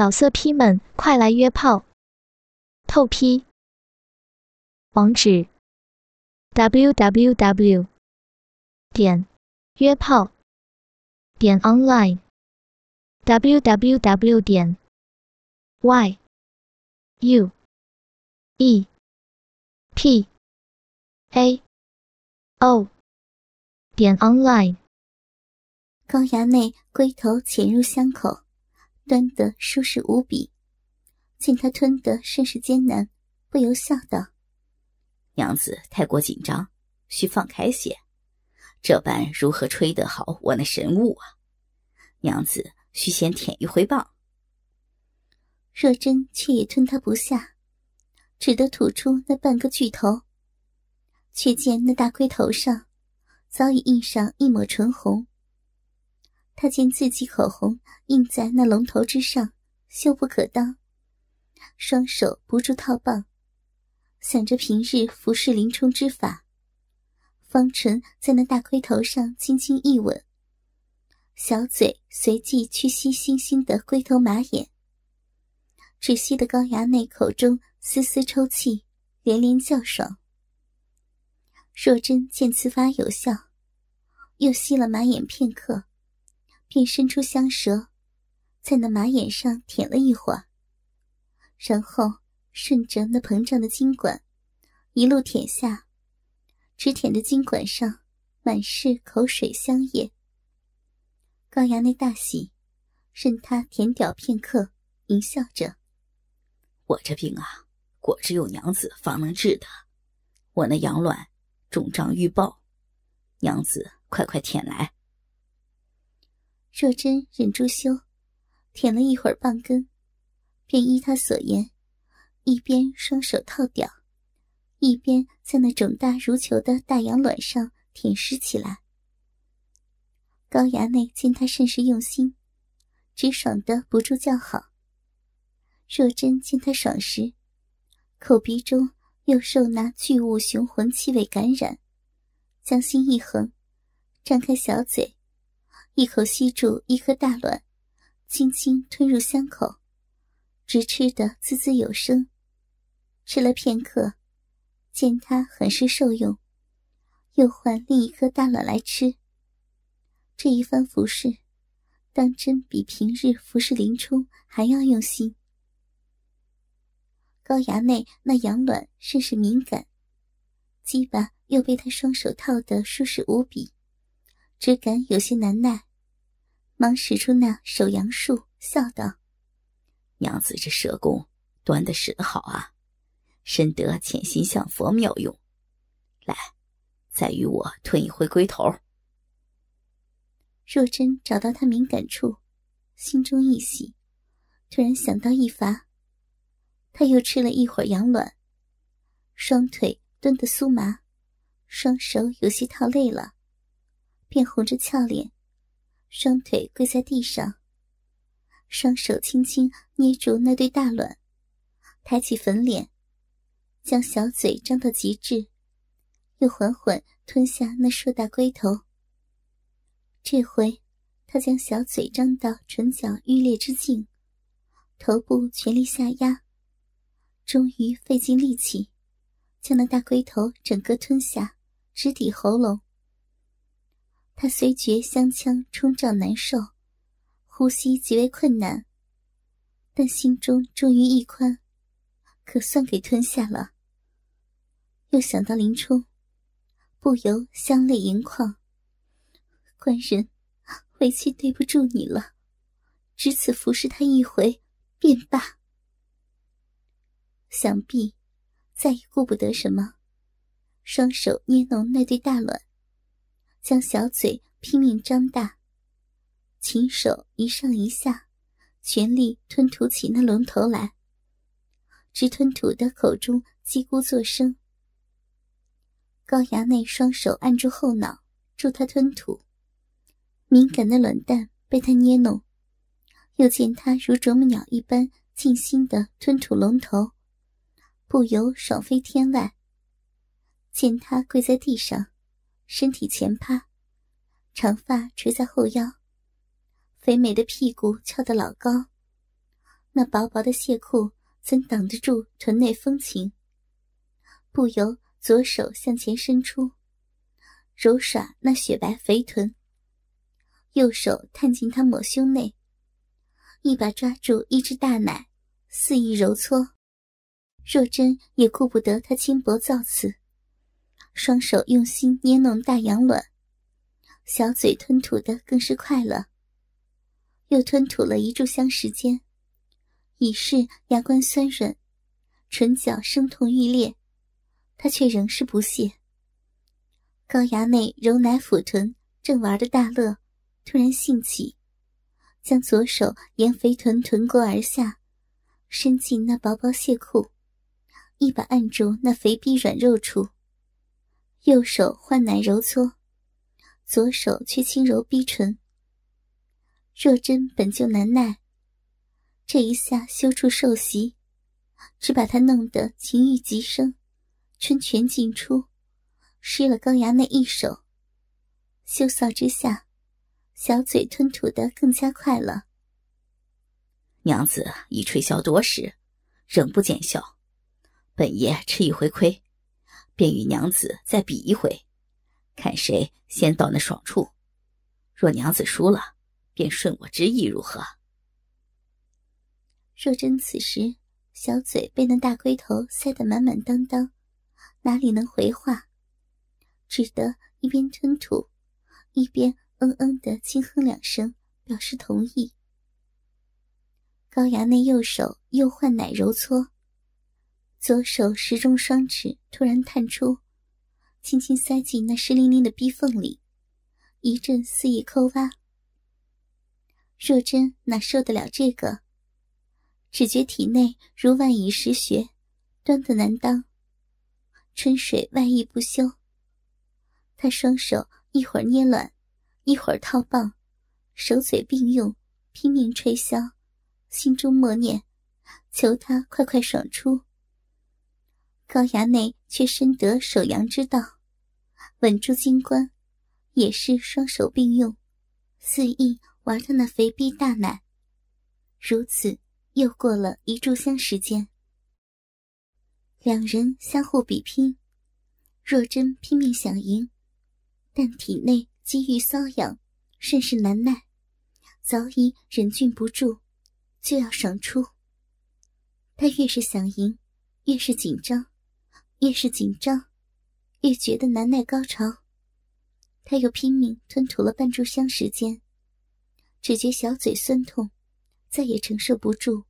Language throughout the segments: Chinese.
老色批们，快来约炮！透批。网址：w w w 点约炮点 online w w w 点 y u e p a o 点 online。高衙内龟头潜入箱口。端得舒适无比，见他吞得甚是艰难，不由笑道：“娘子太过紧张，需放开些。这般如何吹得好我那神物啊？娘子需先舔一回棒。”若真却也吞他不下，只得吐出那半个巨头。却见那大龟头上早已印上一抹唇红。他见自己口红印在那龙头之上，羞不可当，双手不住套棒，想着平日服侍林冲之法，方唇在那大盔头上轻轻一吻，小嘴随即去吸星星的龟头马眼，只吸得高衙内口中丝丝抽泣，连连叫爽。若真见此法有效，又吸了马眼片刻。便伸出香舌，在那马眼上舔了一会儿，然后顺着那膨胀的筋管，一路舔下，只舔的筋管上满是口水香液。高衙内大喜，任他舔屌片刻，淫笑着：“我这病啊，果只有娘子方能治的。我那阳卵肿胀欲爆，娘子快快舔来。”若真忍住羞，舔了一会儿棒根，便依他所言，一边双手套屌，一边在那肿大如球的大羊卵上舔舐起来。高衙内见他甚是用心，直爽得不住叫好。若真见他爽时，口鼻中又受那巨物雄浑气味感染，将心一横，张开小嘴。一口吸住一颗大卵，轻轻吞入香口，直吃得滋滋有声。吃了片刻，见他很是受用，又换另一颗大卵来吃。这一番服侍，当真比平日服侍林冲还要用心。高衙内那羊卵甚是敏感，鸡巴又被他双手套得舒适无比。只感有些难耐，忙使出那手阳术，笑道：“娘子这蛇功端的使得好啊，深得潜心向佛妙用。来，再与我吞一回龟头。”若真找到他敏感处，心中一喜，突然想到一法，他又吃了一会儿羊卵，双腿蹲得酥麻，双手有些套累了。便红着俏脸，双腿跪在地上，双手轻轻捏住那对大卵，抬起粉脸，将小嘴张到极致，又缓缓吞下那硕大龟头。这回，他将小嘴张到唇角欲裂之境，头部全力下压，终于费尽力气，将那大龟头整个吞下，直抵喉咙。他虽觉香腔冲胀难受，呼吸极为困难，但心中终于一宽，可算给吞下了。又想到林冲，不由香泪盈眶。官人，为妻对不住你了，只此服侍他一回便罢。想必再也顾不得什么，双手捏弄那对大卵。将小嘴拼命张大，琴手一上一下，全力吞吐起那龙头来，直吞吐的口中叽咕作声。高衙内双手按住后脑，助他吞吐。敏感的卵蛋被他捏弄，又见他如啄木鸟一般尽心的吞吐龙头，不由爽飞天外。见他跪在地上。身体前趴，长发垂在后腰，肥美的屁股翘得老高，那薄薄的亵裤怎挡得住臀内风情？不由左手向前伸出，揉耍那雪白肥臀；右手探进他抹胸内，一把抓住一只大奶，肆意揉搓。若真也顾不得他轻薄造次，双手用心捏弄大洋卵，小嘴吞吐的更是快乐。又吞吐了一炷香时间，已是牙关酸软，唇角生痛欲裂，他却仍是不屑。高衙内揉奶抚臀，正玩的大乐，突然兴起，将左手沿肥臀臀过而下，伸进那薄薄亵裤。一把按住那肥逼软肉处，右手换奶揉搓，左手却轻柔逼唇。若真本就难耐，这一下羞处受袭，只把他弄得情欲极生，春泉尽出，湿了高衙内一手。羞臊之下，小嘴吞吐的更加快了。娘子已吹箫多时，仍不见效。本爷吃一回亏，便与娘子再比一回，看谁先到那爽处。若娘子输了，便顺我之意，如何？若真此时小嘴被那大龟头塞得满满当当，哪里能回话？只得一边吞吐，一边嗯嗯的轻哼两声，表示同意。高衙内右手又换奶揉搓。左手时钟双指突然探出，轻轻塞进那湿淋淋的逼缝里，一阵肆意抠挖。若真哪受得了这个？只觉体内如万蚁食穴，端的难当，春水外溢不休。他双手一会儿捏卵，一会儿套棒，手嘴并用，拼命吹箫，心中默念：求他快快爽出。高衙内却深得守阳之道，稳住金冠，也是双手并用，肆意玩他那肥逼大奶。如此又过了一炷香时间，两人相互比拼。若真拼命想赢，但体内积郁瘙痒，甚是难耐，早已忍俊不住，就要爽出。他越是想赢，越是紧张。越是紧张，越觉得难耐高潮。他又拼命吞吐了半炷香时间，只觉小嘴酸痛，再也承受不住，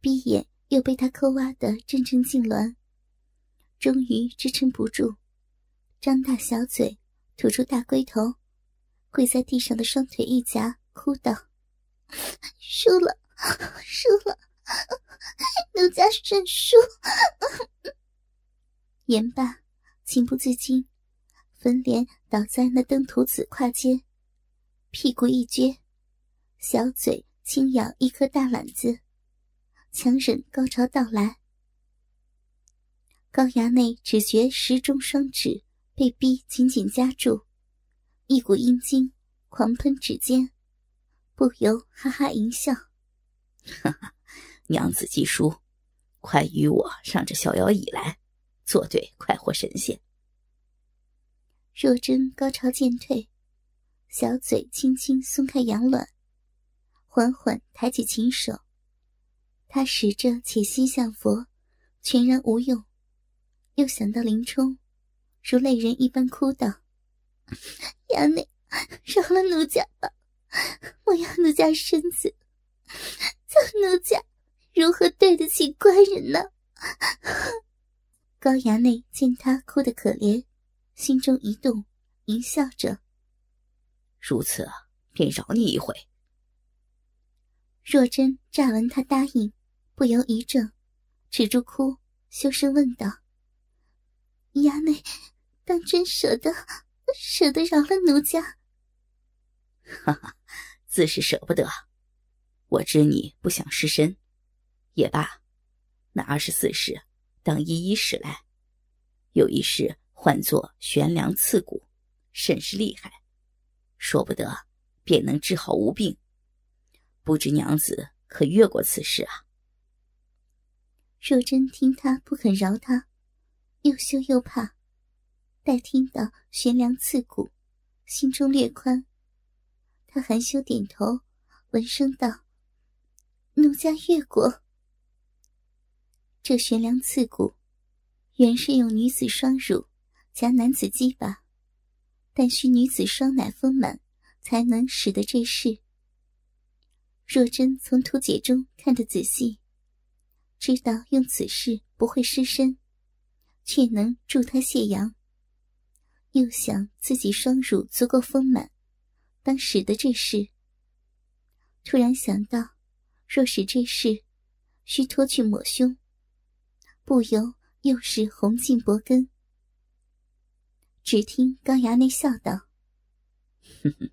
闭眼又被他抠挖得阵阵痉挛，终于支撑不住，张大小嘴吐出大龟头，跪在地上的双腿一夹，哭道：“输了，输了，奴家认输。” 言罢，情不自禁，粉脸倒在那登徒子胯间，屁股一撅，小嘴轻咬一颗大卵子，强忍高潮到来。高衙内只觉时钟双指被逼紧紧夹住，一股阴精狂喷指尖，不由哈哈一笑：“哈哈，娘子既输，快与我上这逍遥椅来。”作对快活神仙。若真高潮渐退，小嘴轻轻松开羊卵，缓缓抬起琴手。他使着且心向佛，全然无用。又想到林冲，如泪人一般哭道：“衙内，饶了奴家吧！莫要奴家身子，叫奴家如何对得起官人呢？”高衙内见他哭得可怜，心中一动，淫笑着：“如此，便饶你一回。”若真乍闻他答应，不由一怔，止住哭，羞声问道：“衙内，当真舍得，舍得饶了奴家？”“哈哈，自是舍不得。我知你不想失身，也罢，那二十四式。”当一一使来，有一式唤作悬梁刺骨，甚是厉害，说不得便能治好无病。不知娘子可越过此事啊。若真听他不肯饶他，又羞又怕，待听到悬梁刺骨，心中略宽。他含羞点头，闻声道：“奴家越过。”这悬梁刺骨，原是用女子双乳夹男子鸡巴，但需女子双奶丰满，才能使得这事。若真从图解中看得仔细。知道用此事不会失身，却能助他泄阳。又想自己双乳足够丰满，当使得这事。突然想到，若使这事，需脱去抹胸，不由又是红杏脖根。只听高衙内笑道：“哼哼，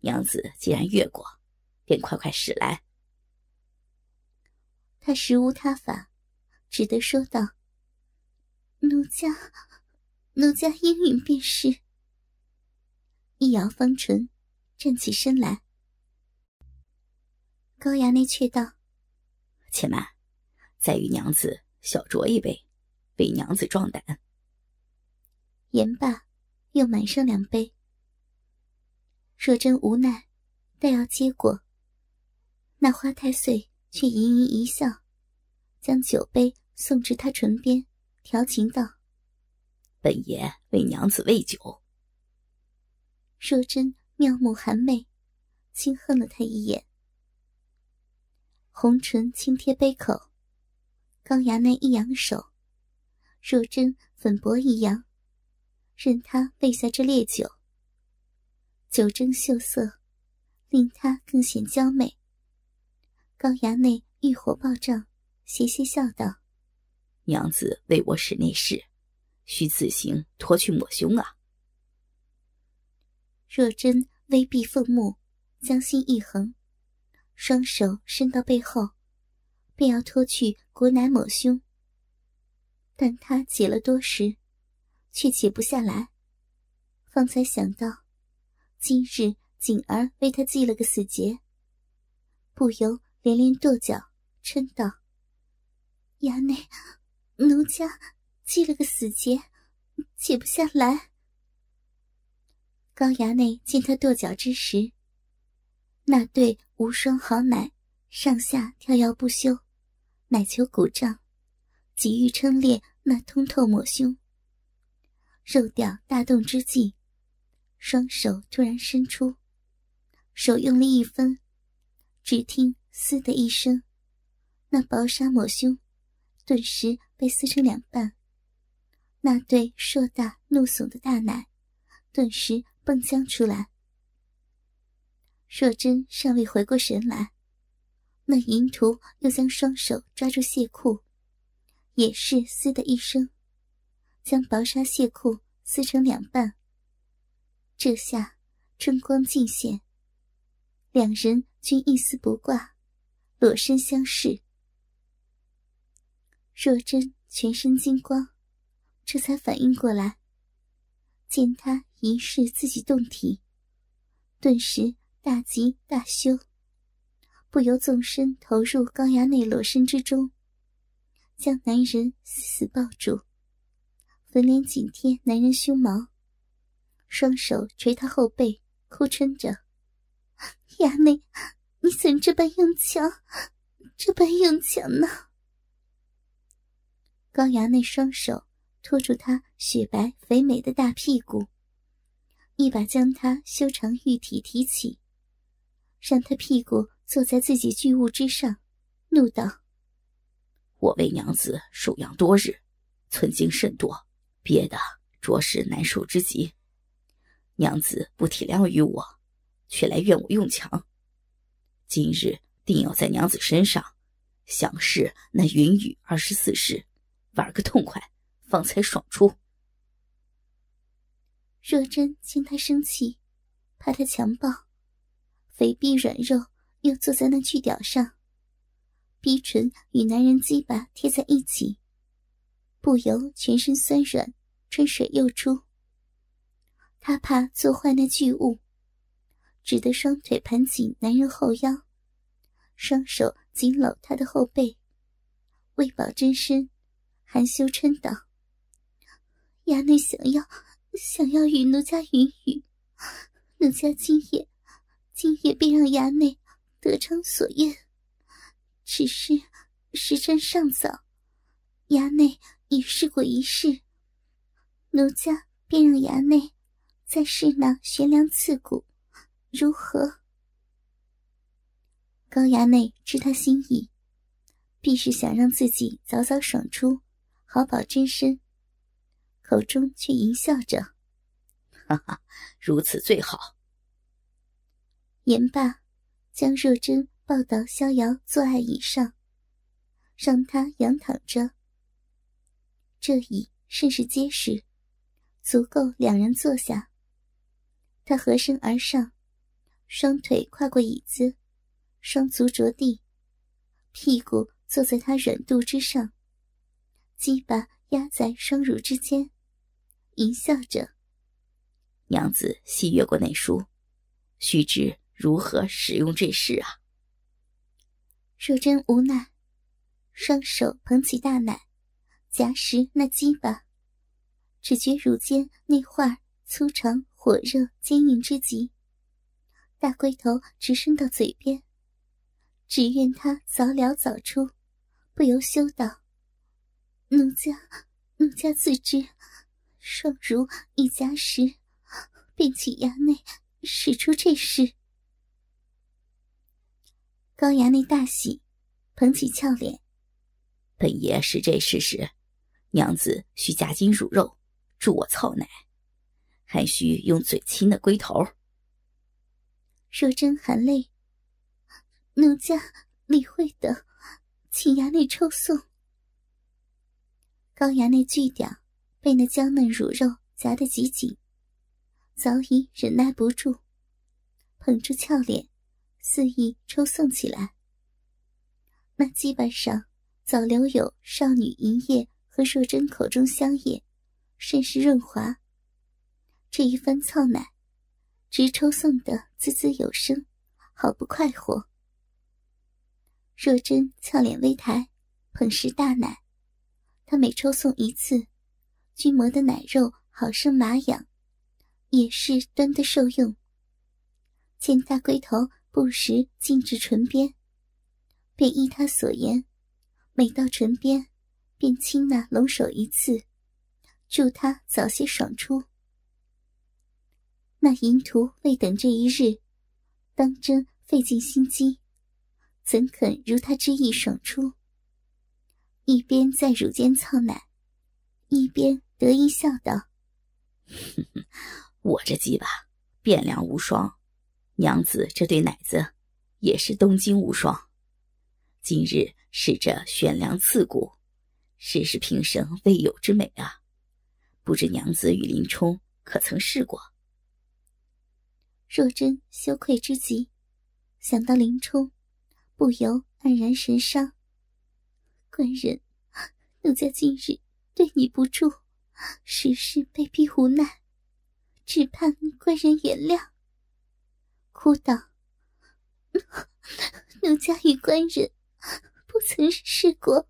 娘子既然越过，便快快使来。”他实无他法，只得说道：“奴家，奴家应允便是。”一摇方唇，站起身来。高衙内却道：“且慢，再与娘子小酌一杯，为娘子壮胆。”言罢，又满上两杯。若真无奈，待要接过，那花太岁。却盈盈一笑，将酒杯送至他唇边，调情道：“本爷为娘子喂酒。”若真妙目含媚，轻哼了他一眼，红唇轻贴杯口，高衙内一扬手，若真粉薄一扬，任他喂下这烈酒。酒蒸秀色，令他更显娇媚。高衙内欲火暴涨，邪邪笑道：“娘子为我使内侍，需自行脱去抹胸啊。”若真微闭凤目，将心一横，双手伸到背后，便要脱去裹奶抹胸。但他解了多时，却解不下来。方才想到，今日锦儿为他系了个死结，不由。连连跺脚，嗔道：“衙内，奴家系了个死结，解不下来。”高衙内见他跺脚之时，那对无双好奶上下跳跃不休，奶球鼓胀，急欲撑裂那通透抹胸。肉吊大动之际，双手突然伸出，手用力一分，只听。嘶的一声，那薄纱抹胸，顿时被撕成两半。那对硕大怒耸的大奶，顿时迸将出来。若真尚未回过神来，那淫徒又将双手抓住亵裤，也是嘶的一声，将薄纱亵裤撕成两半。这下春光尽现，两人均一丝不挂。裸身相视，若真全身金光，这才反应过来，见他疑视自己动体，顿时大急大羞，不由纵身投入高衙内裸身之中，将男人死死抱住，粉脸紧贴男人胸毛，双手捶他后背，哭嗔着：“衙内。”你怎这般用强，这般用强呢？高衙内双手托住他雪白肥美的大屁股，一把将他修长玉体提起，让他屁股坐在自己巨物之上，怒道：“我为娘子数养多日，寸精甚多，憋得着实难受之极。娘子不体谅于我，却来怨我用强。”今日定要在娘子身上，想试那云雨二十四式，玩个痛快，方才爽出。若真见他生气，怕他强暴，肥臂软肉又坐在那巨屌上，逼唇与男人鸡巴贴在一起，不由全身酸软，春水又出。他怕做坏那巨物。只得双腿盘紧男人后腰，双手紧搂他的后背，为保真身，含羞嗔道：“衙内想要，想要与奴家云雨，奴家今夜，今夜便让衙内得偿所愿。只是时辰尚早，衙内已试过一试，奴家便让衙内再试那悬梁刺骨，如何？”高衙内知他心意，必是想让自己早早爽出，好保真身。口中却淫笑着：“哈哈，如此最好。”言罢，将若真抱到逍遥坐爱椅上，让他仰躺着。这椅甚是结实，足够两人坐下。他合身而上，双腿跨过椅子。双足着地，屁股坐在他软肚之上，鸡巴压在双乳之间，淫笑着。娘子细阅过内书，须知如何使用这事啊？若真无奈，双手捧起大奶，夹实那鸡巴，只觉乳尖那块粗长、火热、坚硬之极，大龟头直伸到嘴边。只愿他早了早出，不由羞道：“奴家，奴家自知，双如一夹时，便请衙内使出这事。”高衙内大喜，捧起俏脸：“本爷是这事时，娘子需夹紧乳肉，助我操奶，还需用嘴亲那龟头。”若真含泪。奴家理会的，请衙内抽送。高衙内巨屌被那娇嫩乳肉夹得极紧，早已忍耐不住，捧住俏脸，肆意抽送起来。那基板上早留有少女银液和若真口中香液，甚是润滑。这一番操奶，直抽送的滋滋有声，好不快活。若真俏脸微抬，捧食大奶。她每抽送一次，君磨的奶肉好生麻痒，也是端的受用。见大龟头不时浸至唇边，便依他所言，每到唇边，便亲那龙首一次，助他早些爽出。那淫徒未等这一日，当真费尽心机。怎肯如他之意爽出？一边在乳间操奶，一边得意笑道：“我这鸡巴汴梁无双，娘子这对奶子也是东京无双。今日使这悬梁刺骨，实是平生未有之美啊！不知娘子与林冲可曾试过？”若真羞愧之极，想到林冲。不由黯然神伤。官人，奴家今日对你不住，实是被逼无奈，只盼官人原谅。哭道：“奴家与官人不曾试过。”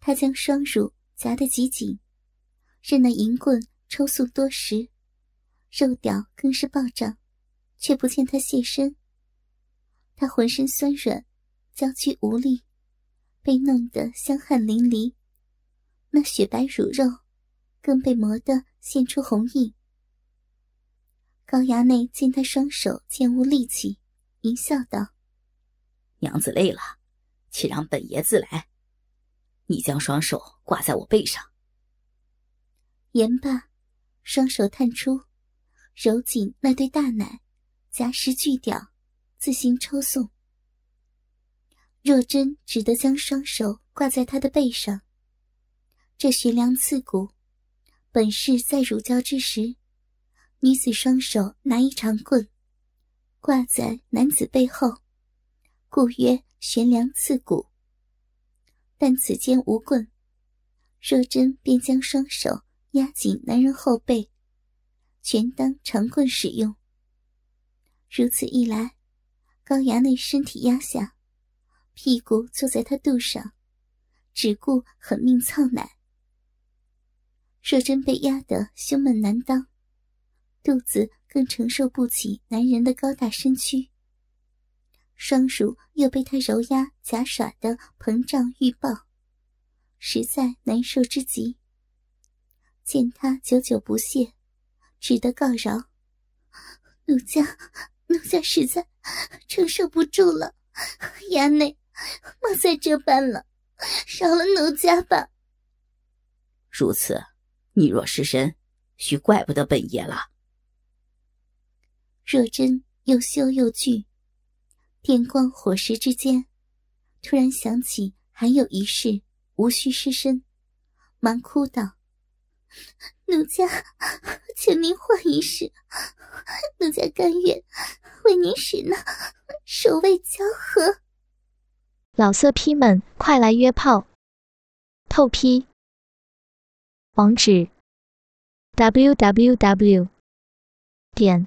他将双乳夹得极紧，任那银棍抽速多时，肉屌更是暴涨，却不见他现身。他浑身酸软，娇躯无力，被弄得香汗淋漓。那雪白乳肉，更被磨得现出红印。高衙内见他双手渐无力气，一笑道：“娘子累了，且让本爷自来。你将双手挂在我背上。”言罢，双手探出，揉紧那对大奶，夹实巨屌。自行抽送，若真只得将双手挂在他的背上。这悬梁刺骨，本是在乳胶之时，女子双手拿一长棍，挂在男子背后，故曰悬梁刺骨。但此间无棍，若真便将双手压紧男人后背，全当长棍使用。如此一来。高衙内身体压下，屁股坐在他肚上，只顾狠命操奶。若真被压得胸闷难当，肚子更承受不起男人的高大身躯。双乳又被他揉压假耍的膨胀欲爆，实在难受之极。见他久久不懈，只得告饶：“奴家，奴家实在承受不住了，衙内莫再这般了，饶了奴家吧。”如此。你若失身，须怪不得本爷了。若真又羞又惧，电光火石之间，突然想起还有一事，无需失身，忙哭道：“奴家，请您换一事，奴家甘愿为您使那守卫交合。”老色批们，快来约炮！透批。网址：w w w 点